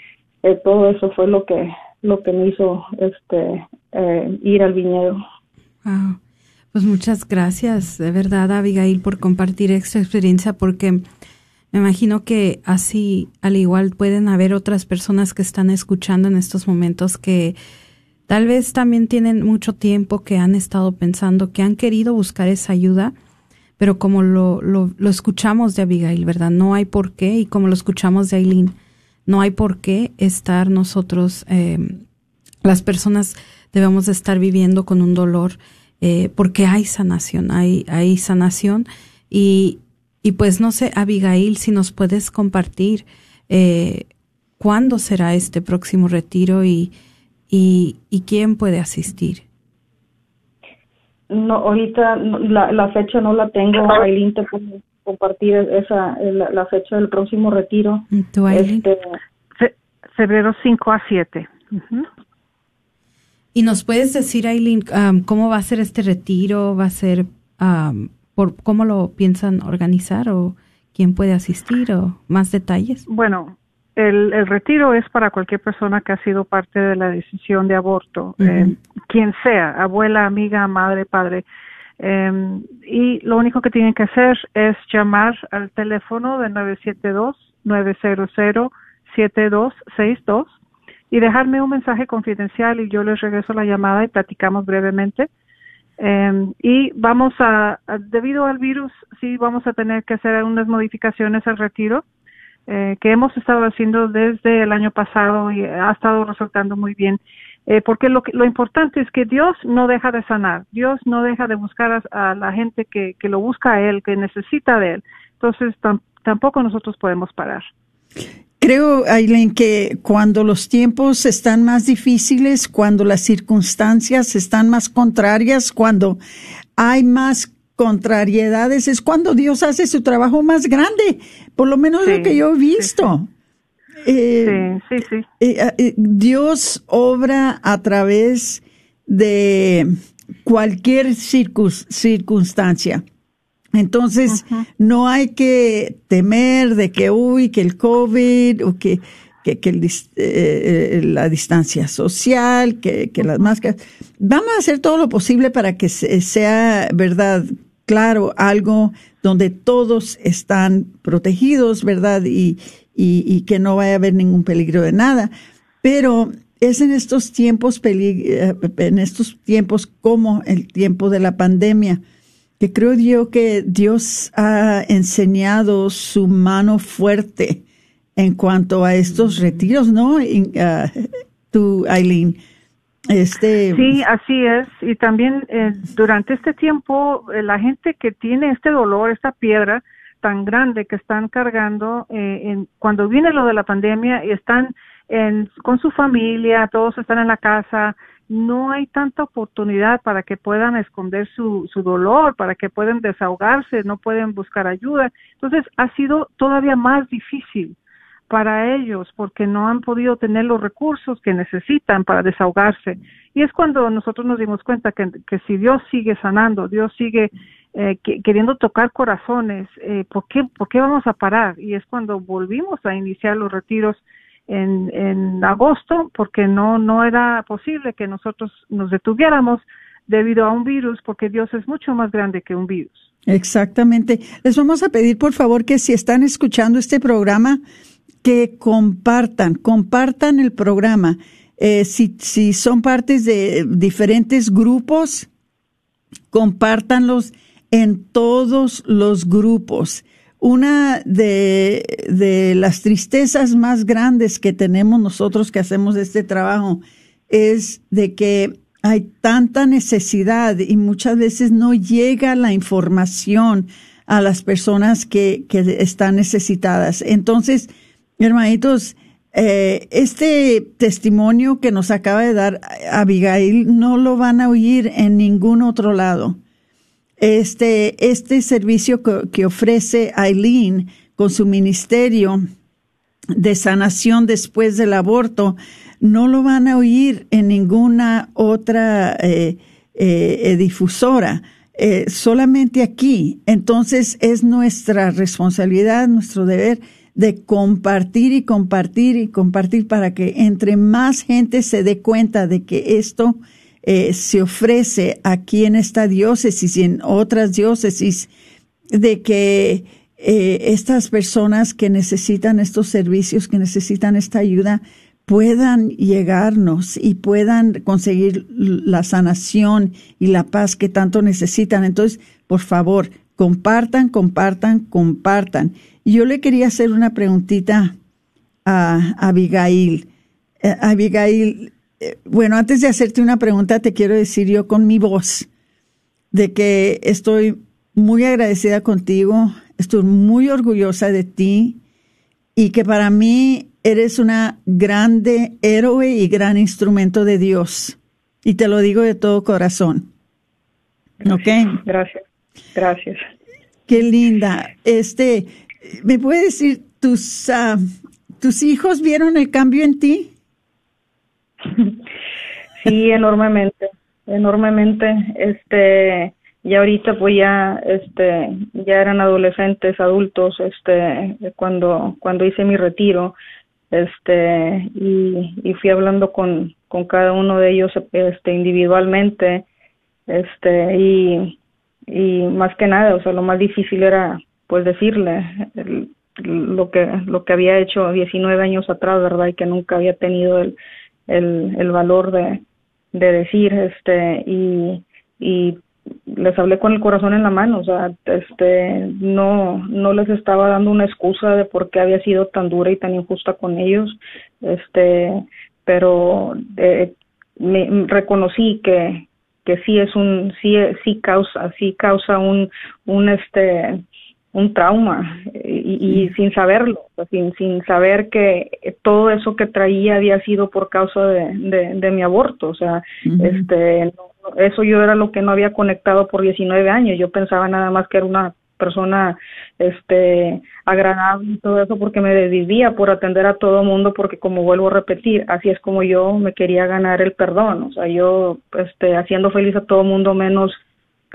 eh, todo eso fue lo que lo que me hizo este eh, ir al viñedo. Pues muchas gracias, de verdad, Abigail, por compartir esta experiencia, porque me imagino que así, al igual, pueden haber otras personas que están escuchando en estos momentos que tal vez también tienen mucho tiempo, que han estado pensando, que han querido buscar esa ayuda, pero como lo, lo, lo escuchamos de Abigail, ¿verdad? No hay por qué, y como lo escuchamos de Aileen, no hay por qué estar nosotros, eh, las personas debemos de estar viviendo con un dolor, eh, porque hay sanación, hay, hay sanación y, y pues no sé, Abigail, si nos puedes compartir eh, cuándo será este próximo retiro y, y, y quién puede asistir. No, ahorita la, la fecha no la tengo. Te compartir esa la, la fecha del próximo retiro. ¿Tú, Aileen? Este, Fe- febrero 5 a 7. Ujú. Y nos puedes decir, Aileen, um, cómo va a ser este retiro, va a ser, um, por cómo lo piensan organizar o quién puede asistir o más detalles. Bueno, el, el retiro es para cualquier persona que ha sido parte de la decisión de aborto, eh, quien sea, abuela, amiga, madre, padre. Eh, y lo único que tienen que hacer es llamar al teléfono de 972-900-7262 y dejarme un mensaje confidencial y yo les regreso la llamada y platicamos brevemente. Eh, y vamos a, a- debido al virus, sí vamos a tener que hacer algunas modificaciones al retiro eh, que hemos estado haciendo desde el año pasado y ha estado resultando muy bien. Eh, porque lo, lo importante es que Dios no deja de sanar, Dios no deja de buscar a, a la gente que, que lo busca a Él, que necesita de Él. Entonces tam- tampoco nosotros podemos parar. Creo, Aileen, que cuando los tiempos están más difíciles, cuando las circunstancias están más contrarias, cuando hay más contrariedades, es cuando Dios hace su trabajo más grande. Por lo menos Sí, lo que yo he sí, visto. Eh, Sí, sí, sí. eh, eh, Dios obra a través de cualquier circunstancia. Entonces, no hay que temer de que, uy, que el COVID o que, que, que eh, la distancia social, que, que las máscaras. Vamos a hacer todo lo posible para que sea, verdad, claro, algo donde todos están protegidos, ¿verdad? Y, y, y, que no vaya a haber ningún peligro de nada. Pero es en estos tiempos, eh, en estos tiempos como el tiempo de la pandemia, que creo yo que Dios ha enseñado su mano fuerte en cuanto a estos retiros, ¿no? Uh, tú, Aileen. Este... Sí, así es. Y también eh, durante este tiempo, eh, la gente que tiene este dolor, esta piedra tan grande que están cargando, eh, en, cuando viene lo de la pandemia están en, con su familia, todos están en la casa, no hay tanta oportunidad para que puedan esconder su, su dolor, para que puedan desahogarse, no pueden buscar ayuda. Entonces ha sido todavía más difícil para ellos porque no han podido tener los recursos que necesitan para desahogarse. Y es cuando nosotros nos dimos cuenta que, que si Dios sigue sanando, Dios sigue eh, queriendo tocar corazones, eh, ¿por, qué, ¿por qué vamos a parar? Y es cuando volvimos a iniciar los retiros en, en agosto porque no, no era posible que nosotros nos detuviéramos debido a un virus porque Dios es mucho más grande que un virus. Exactamente. Les vamos a pedir por favor que si están escuchando este programa, que compartan, compartan el programa. Eh, si, si son partes de diferentes grupos, compártanlos en todos los grupos. Una de, de las tristezas más grandes que tenemos nosotros que hacemos este trabajo es de que hay tanta necesidad y muchas veces no llega la información a las personas que, que están necesitadas. Entonces, Hermanitos, eh, este testimonio que nos acaba de dar Abigail no lo van a oír en ningún otro lado. Este, este servicio que, ofrece Aileen con su ministerio de sanación después del aborto, no lo van a oír en ninguna otra eh, eh, difusora, solamente aquí. Entonces es nuestra responsabilidad, nuestro deber de compartir y compartir y compartir para que entre más gente se dé cuenta de que esto eh, se ofrece aquí en esta diócesis y en otras diócesis, de que eh, estas personas que necesitan estos servicios, que necesitan esta ayuda, puedan llegarnos y puedan conseguir la sanación y la paz que tanto necesitan. Entonces, por favor, compartan, compartan, compartan. Yo le quería hacer una preguntita a, Abigail. Eh, Abigail, eh, bueno, antes de hacerte una pregunta, te quiero decir yo con mi voz de que estoy muy agradecida contigo, estoy muy orgullosa de ti y que para mí eres una grande héroe y gran instrumento de Dios. Y te lo digo de todo corazón. Gracias, Gracias. Gracias. Qué linda. Este, ¿Me puede decir, tus, uh, tus hijos vieron el cambio en ti? *laughs* Sí, enormemente, enormemente. Este, y ahorita pues ya, este, ya eran adolescentes, adultos, este, cuando, cuando hice mi retiro, este, y, fui hablando con, con cada uno de ellos, este, individualmente, este, y, y más que nada, o sea, lo más difícil era pues decirle lo que lo que había hecho 19 años atrás, ¿verdad? Y que nunca había tenido el, el, el valor de, de decir, este, y, y les hablé con el corazón en la mano, o sea, este, no, no les estaba dando una excusa de por qué había sido tan dura y tan injusta con ellos, este, pero eh, me reconocí que, que sí es un, sí, sí causa, sí causa un, un este, un trauma y, sin saberlo, sin, sin saber que todo eso que traía había sido por causa de, de, mi aborto, o sea, este, eso yo era lo que no había conectado por 19 años, yo pensaba nada más que era una persona este agradable y todo eso porque me desvivía por atender a todo mundo porque como vuelvo a repetir así es como yo me quería ganar el perdón o sea yo este haciendo feliz a todo mundo menos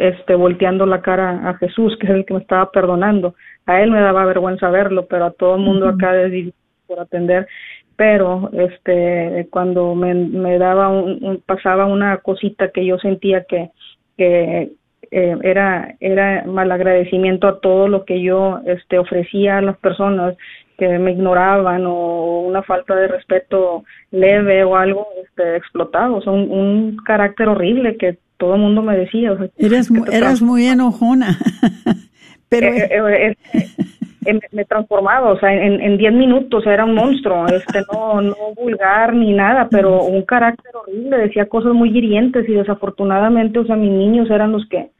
este, volteando la cara a Jesús, que es el que me estaba perdonando. A él me daba vergüenza verlo, pero a todo el mundo acá de por atender. pero este cuando me, me daba un, pasaba una cosita que yo sentía que que eh, era era malagradecimiento a todo lo que yo este ofrecía a las personas que me ignoraban o una falta de respeto leve o algo este explotado o sea un, un carácter horrible que todo el mundo me decía eras eras muy enojona. *laughs* Pero eh, eh, me, transformaba, o sea, en 10 minutos era un monstruo, este no, no vulgar ni nada, pero un carácter horrible, decía cosas muy hirientes y desafortunadamente, o sea, mis niños eran los que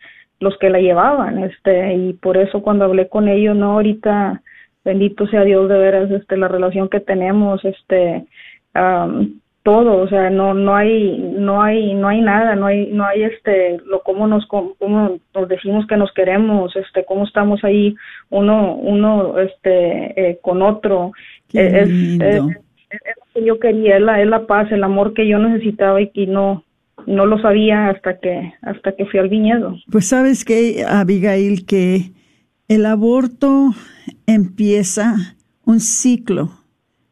los que la llevaban, este, y por eso cuando hablé con ellos, no, ahorita, bendito sea Dios de veras, este, la relación que tenemos, este, todo, o sea, no no hay no hay no hay nada, no hay no hay este lo cómo nos cómo nos decimos que nos queremos, este cómo estamos ahí uno uno este eh, con otro. Es, es, lo que yo quería, es la, es la paz, el amor que yo necesitaba y que no no lo sabía hasta que hasta que fui al viñedo. Pues sabes que Abigail que el aborto empieza un ciclo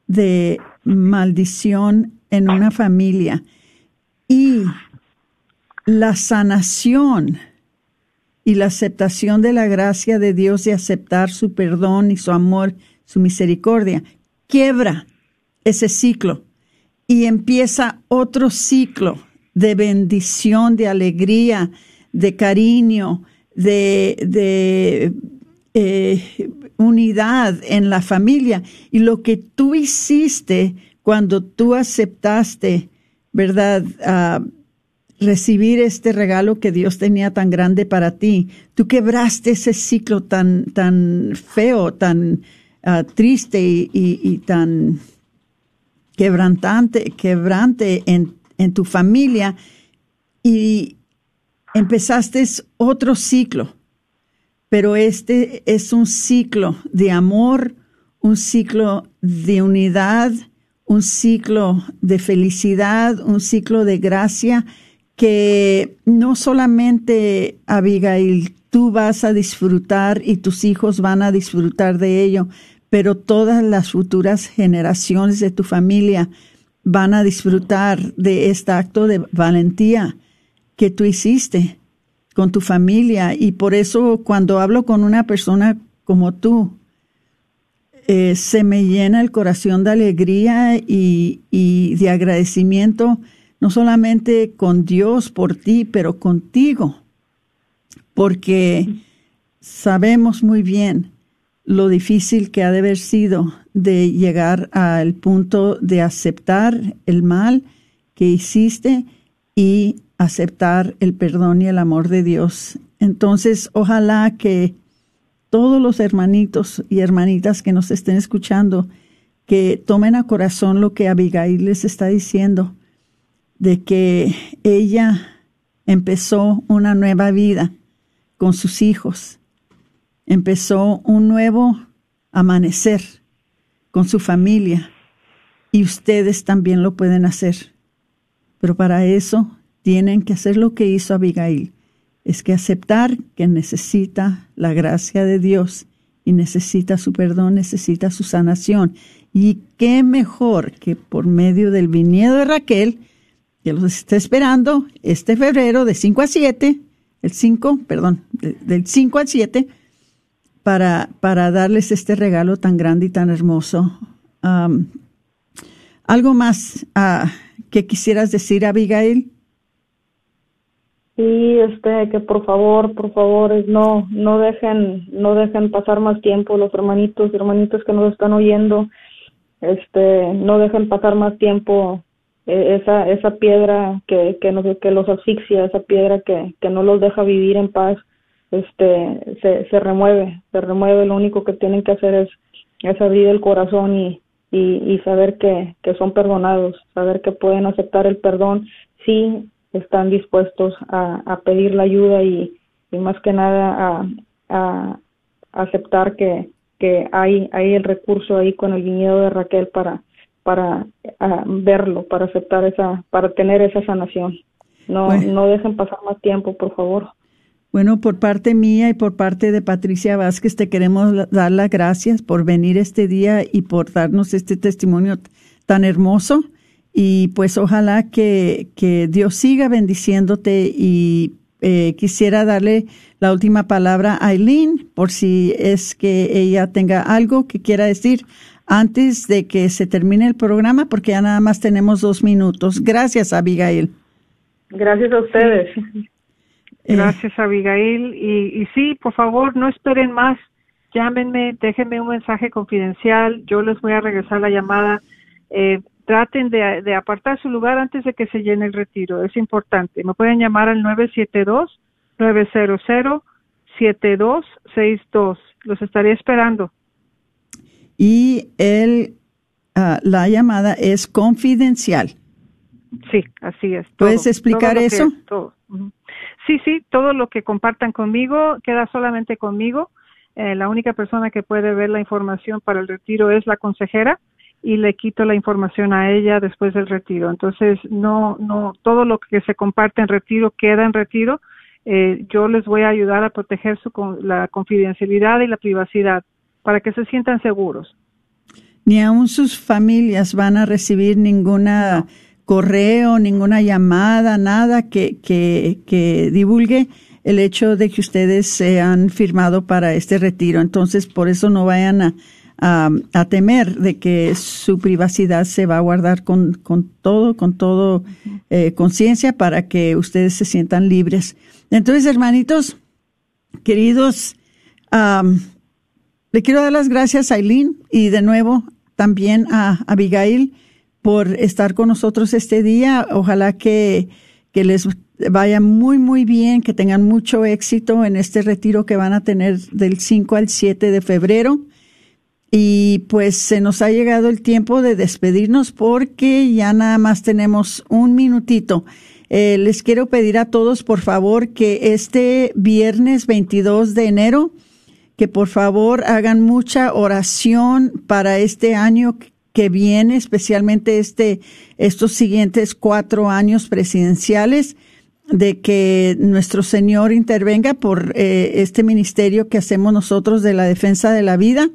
de maldición en una familia y la sanación y la aceptación de la gracia de Dios de aceptar su perdón y su amor, su misericordia, quiebra ese ciclo y empieza otro ciclo de bendición, de alegría, de cariño, de, de eh, unidad en la familia. Y lo que tú hiciste cuando tú aceptaste, ¿verdad? recibir este regalo que Dios tenía tan grande para ti. Tú quebraste ese ciclo tan, tan feo, tan ah, triste y, tan quebrantante, quebrante en, en tu familia y empezaste otro ciclo. Pero este es un ciclo de amor, un ciclo de unidad, un ciclo de felicidad, un ciclo de gracia que no solamente, Abigail, tú vas a disfrutar y tus hijos van a disfrutar de ello, pero todas las futuras generaciones de tu familia van a disfrutar de este acto de valentía que tú hiciste con tu familia. Y por eso cuando hablo con una persona como tú, eh, se me llena el corazón de alegría y, y de agradecimiento, no solamente con Dios por ti, pero contigo, porque sabemos muy bien lo difícil que ha de haber sido de llegar al punto de aceptar el mal que hiciste y aceptar el perdón y el amor de Dios. Entonces, ojalá que todos los hermanitos y hermanitas que nos estén escuchando, que tomen a corazón lo que Abigail les está diciendo, de que ella empezó una nueva vida con sus hijos, empezó un nuevo amanecer con su familia y ustedes también lo pueden hacer. Pero para eso tienen que hacer lo que hizo Abigail, es que aceptar que necesita la gracia de Dios y necesita su perdón, necesita su sanación. Y qué mejor que por medio del viñedo de Raquel, que los está esperando este febrero de 5 a 7, el 5, perdón, del 5 al 7, para, para darles este regalo tan grande y tan hermoso. ¿Algo más uh, que quisieras decir, Abigail? Sí, este, que por favor, por favor, no, no dejen, no dejen pasar más tiempo los hermanitos y hermanitas que nos están oyendo, este, no dejen pasar más tiempo eh, esa, esa piedra que, que nos, que los asfixia, esa piedra que, que no los deja vivir en paz, este, se, se remueve, se remueve, lo único que tienen que hacer es, es abrir el corazón y, y, y saber que, que son perdonados, saber que pueden aceptar el perdón, sí, están dispuestos a, pedir la ayuda y, más que nada a, aceptar que, que hay, hay el recurso ahí con el viñedo de Raquel para, para verlo, para aceptar esa, para tener esa sanación. No, no dejen pasar más tiempo, por favor. Bueno, por parte mía y por parte de Patricia Vázquez, te queremos dar las gracias por venir este día y por darnos este testimonio tan hermoso. Y pues ojalá que, que Dios siga bendiciéndote y eh, quisiera darle la última palabra a Eileen por si es que ella tenga algo que quiera decir antes de que se termine el programa, porque ya nada más tenemos dos minutos. Gracias, Abigail. Gracias a ustedes. Eh. Gracias, Abigail. Y, y sí, por favor, no esperen más. Llámenme, déjenme un mensaje confidencial. Yo les voy a regresar la llamada. Eh, traten de, de, apartar su lugar antes de que se llene el retiro. Es importante. Me pueden llamar al 972-900-7262. Los estaré esperando. Y el, ah, la llamada es confidencial. Sí, así es. ¿Puedes explicar eso? Sí, sí, todo lo que compartan conmigo queda solamente conmigo. Eh, la única persona que puede ver la información para el retiro es la consejera y le quito la información a ella después del retiro. Entonces, no, no, todo lo que se comparte en retiro queda en retiro. Eh, yo les voy a ayudar a proteger su, la confidencialidad y la privacidad para que se sientan seguros. Ni aún sus familias van a recibir ninguna correo, ninguna llamada, nada que, que, que divulgue el hecho de que ustedes se han firmado para este retiro. Entonces, por eso no vayan a, a, temer de que su privacidad se va a guardar con, con todo, con todo eh, conciencia para que ustedes se sientan libres. Entonces, hermanitos, queridos, le quiero dar las gracias a Aileen y de nuevo también a Abigail por estar con nosotros este día. Ojalá que, que les vaya muy, muy bien, que tengan mucho éxito en este retiro que van a tener del 5 al 7 de febrero. Y pues se nos ha llegado el tiempo de despedirnos porque ya nada más tenemos un minutito. Eh, les quiero pedir a todos, por favor, que este viernes 22 de enero, que por favor hagan mucha oración para este año que viene, especialmente este, estos siguientes cuatro años presidenciales, de que nuestro Señor intervenga por eh, este ministerio que hacemos nosotros de la defensa de la vida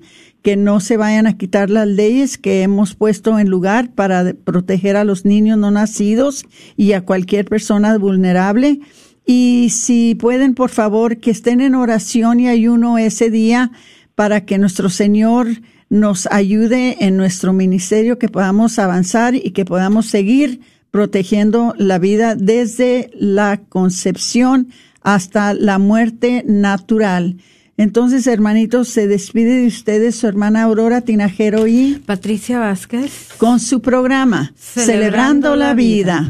que no se vayan a quitar las leyes que hemos puesto en lugar para proteger a los niños no nacidos y a cualquier persona vulnerable. Y si pueden, por favor, que estén en oración y ayuno ese día para que nuestro Señor nos ayude en nuestro ministerio, que podamos avanzar y que podamos seguir protegiendo la vida desde la concepción hasta la muerte natural. Entonces, hermanitos, se despide de ustedes su hermana Aurora Tinajero y Patricia Vázquez con su programa Celebrando, la, vida.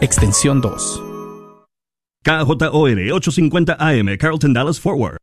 extensión 2. KJOR 850 AM, Carlton Dallas Forward.